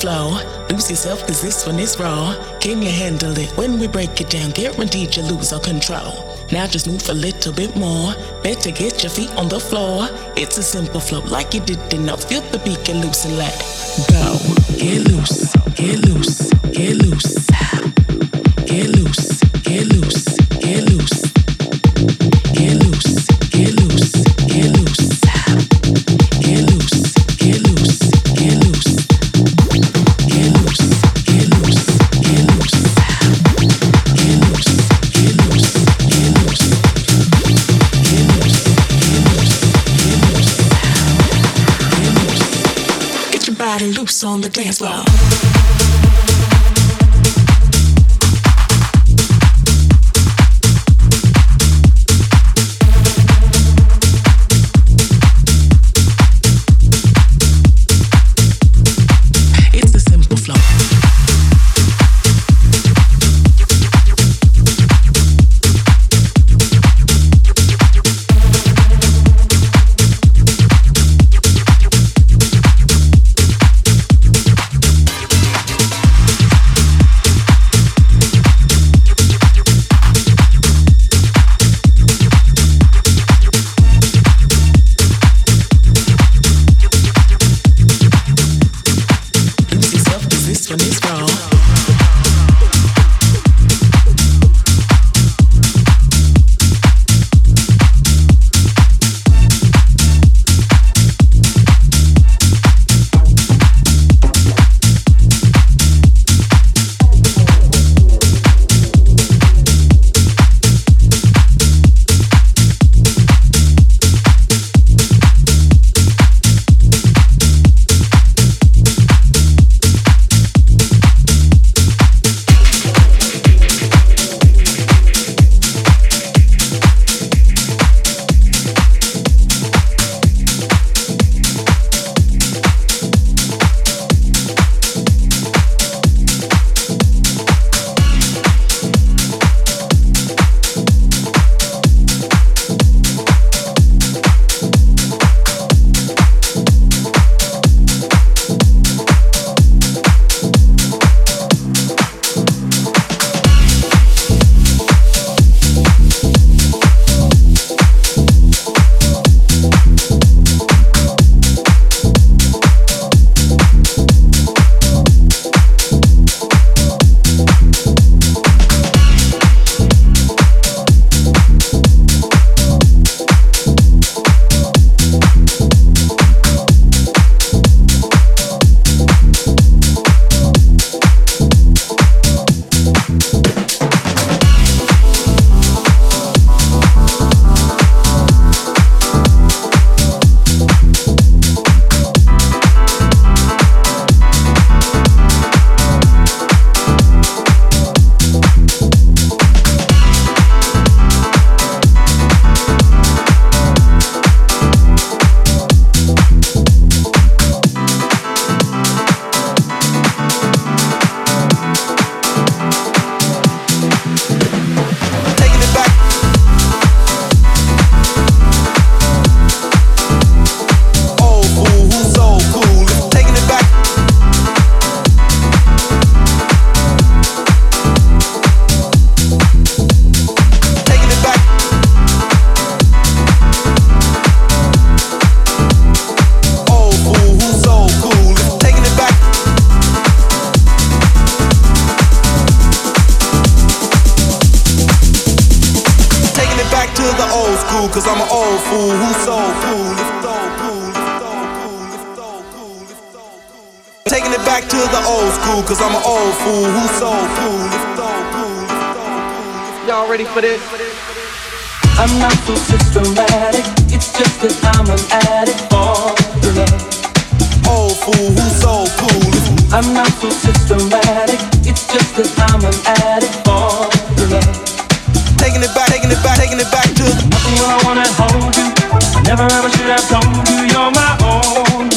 floor. Lose yourself, cause this one is raw. Can you handle it when we break it down? Guaranteed you lose all control. Now just move a little bit more. Better get your feet on the floor. It's a simple flow, like you did enough. Feel the beat, get loose and let go. Get loose, get loose, get loose. cause I'm an old fool who's so cool. Y'all ready for this? I'm not so systematic, it's just that I'm an addict for the love. Old fool who's so cool. I'm not so systematic, it's just that I'm an addict for the love. Taking it back, taking it back, taking it back to nothing when I wanna hold you. I never ever should have told you you're my own.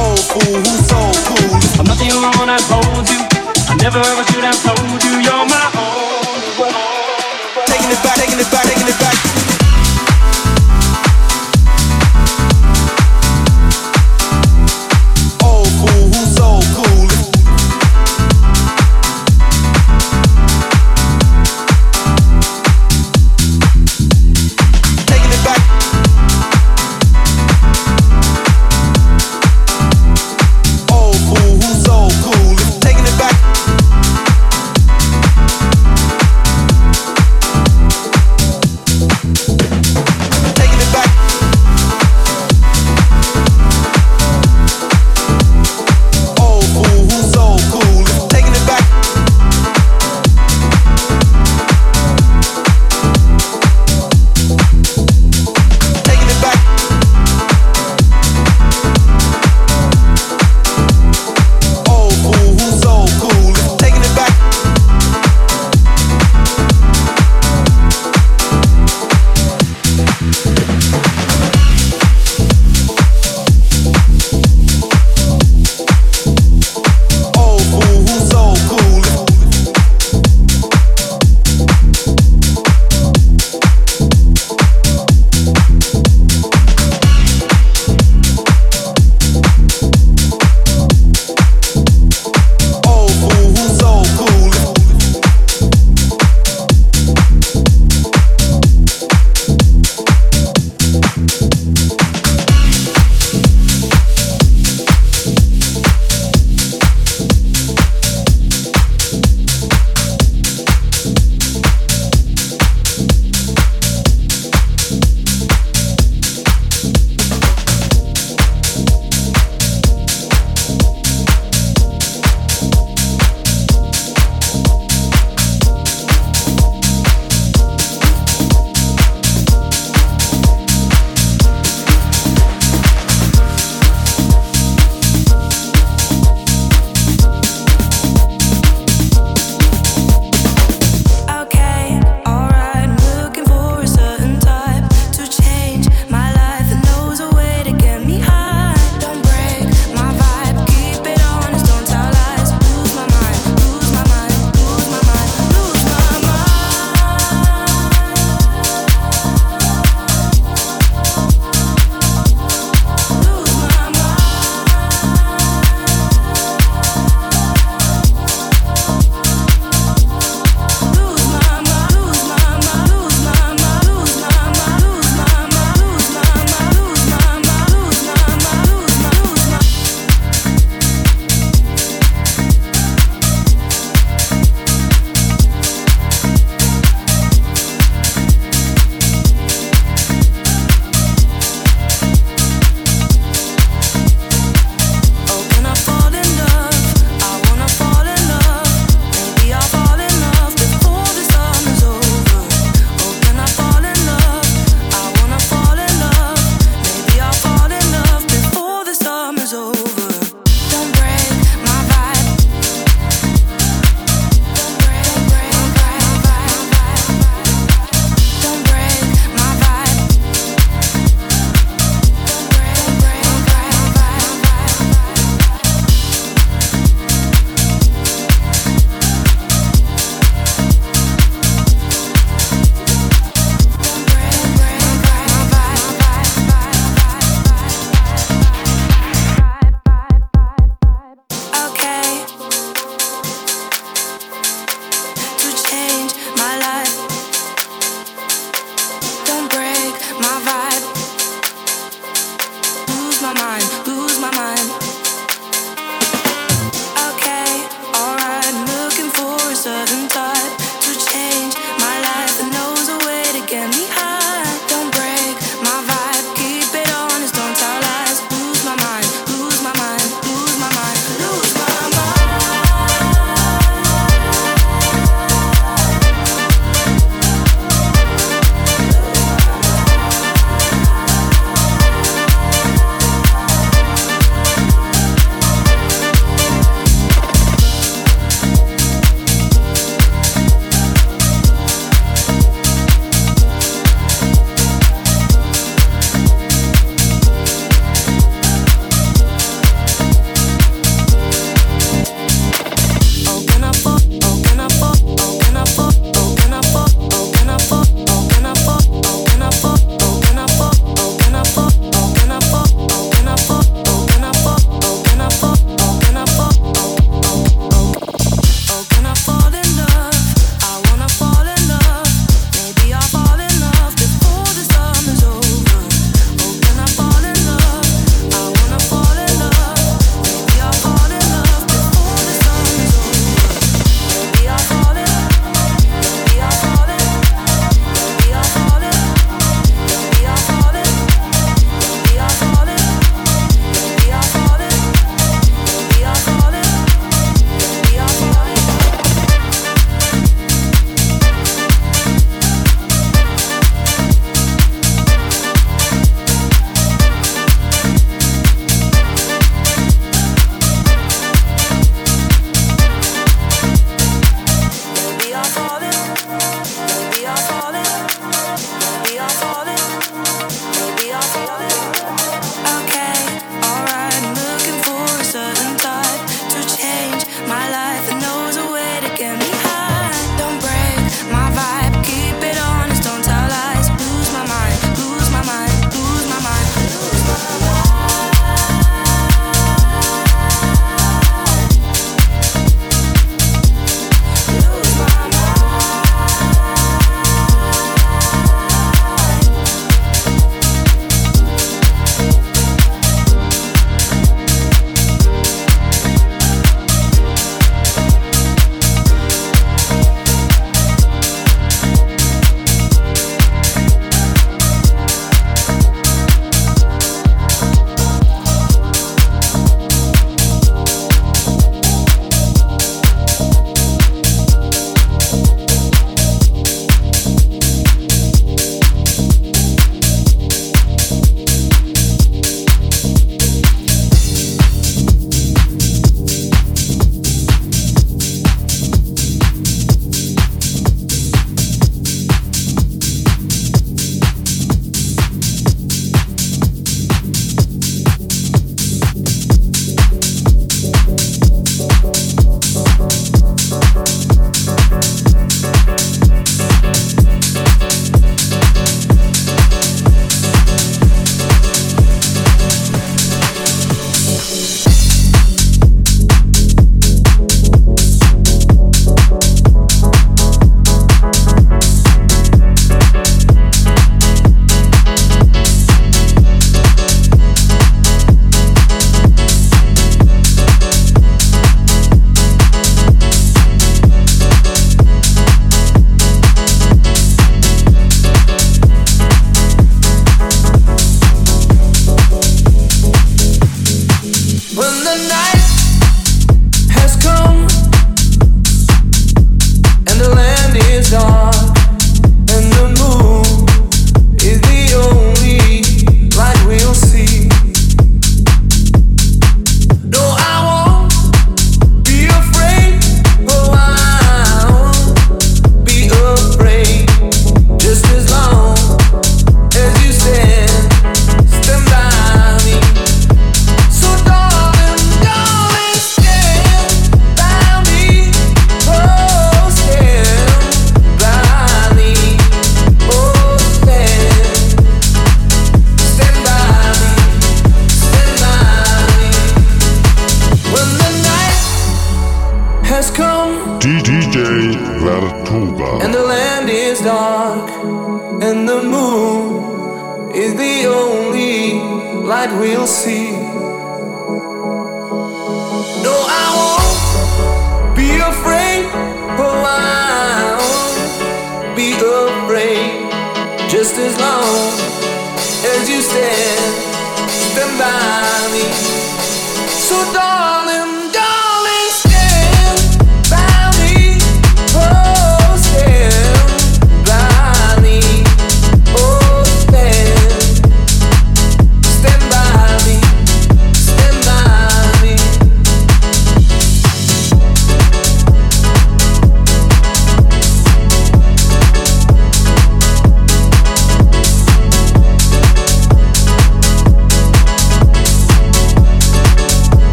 Old fool who's so I. I never ever should have told you you're my own. Taking it back, taking it back, taking it back.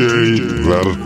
DJ Vertigo.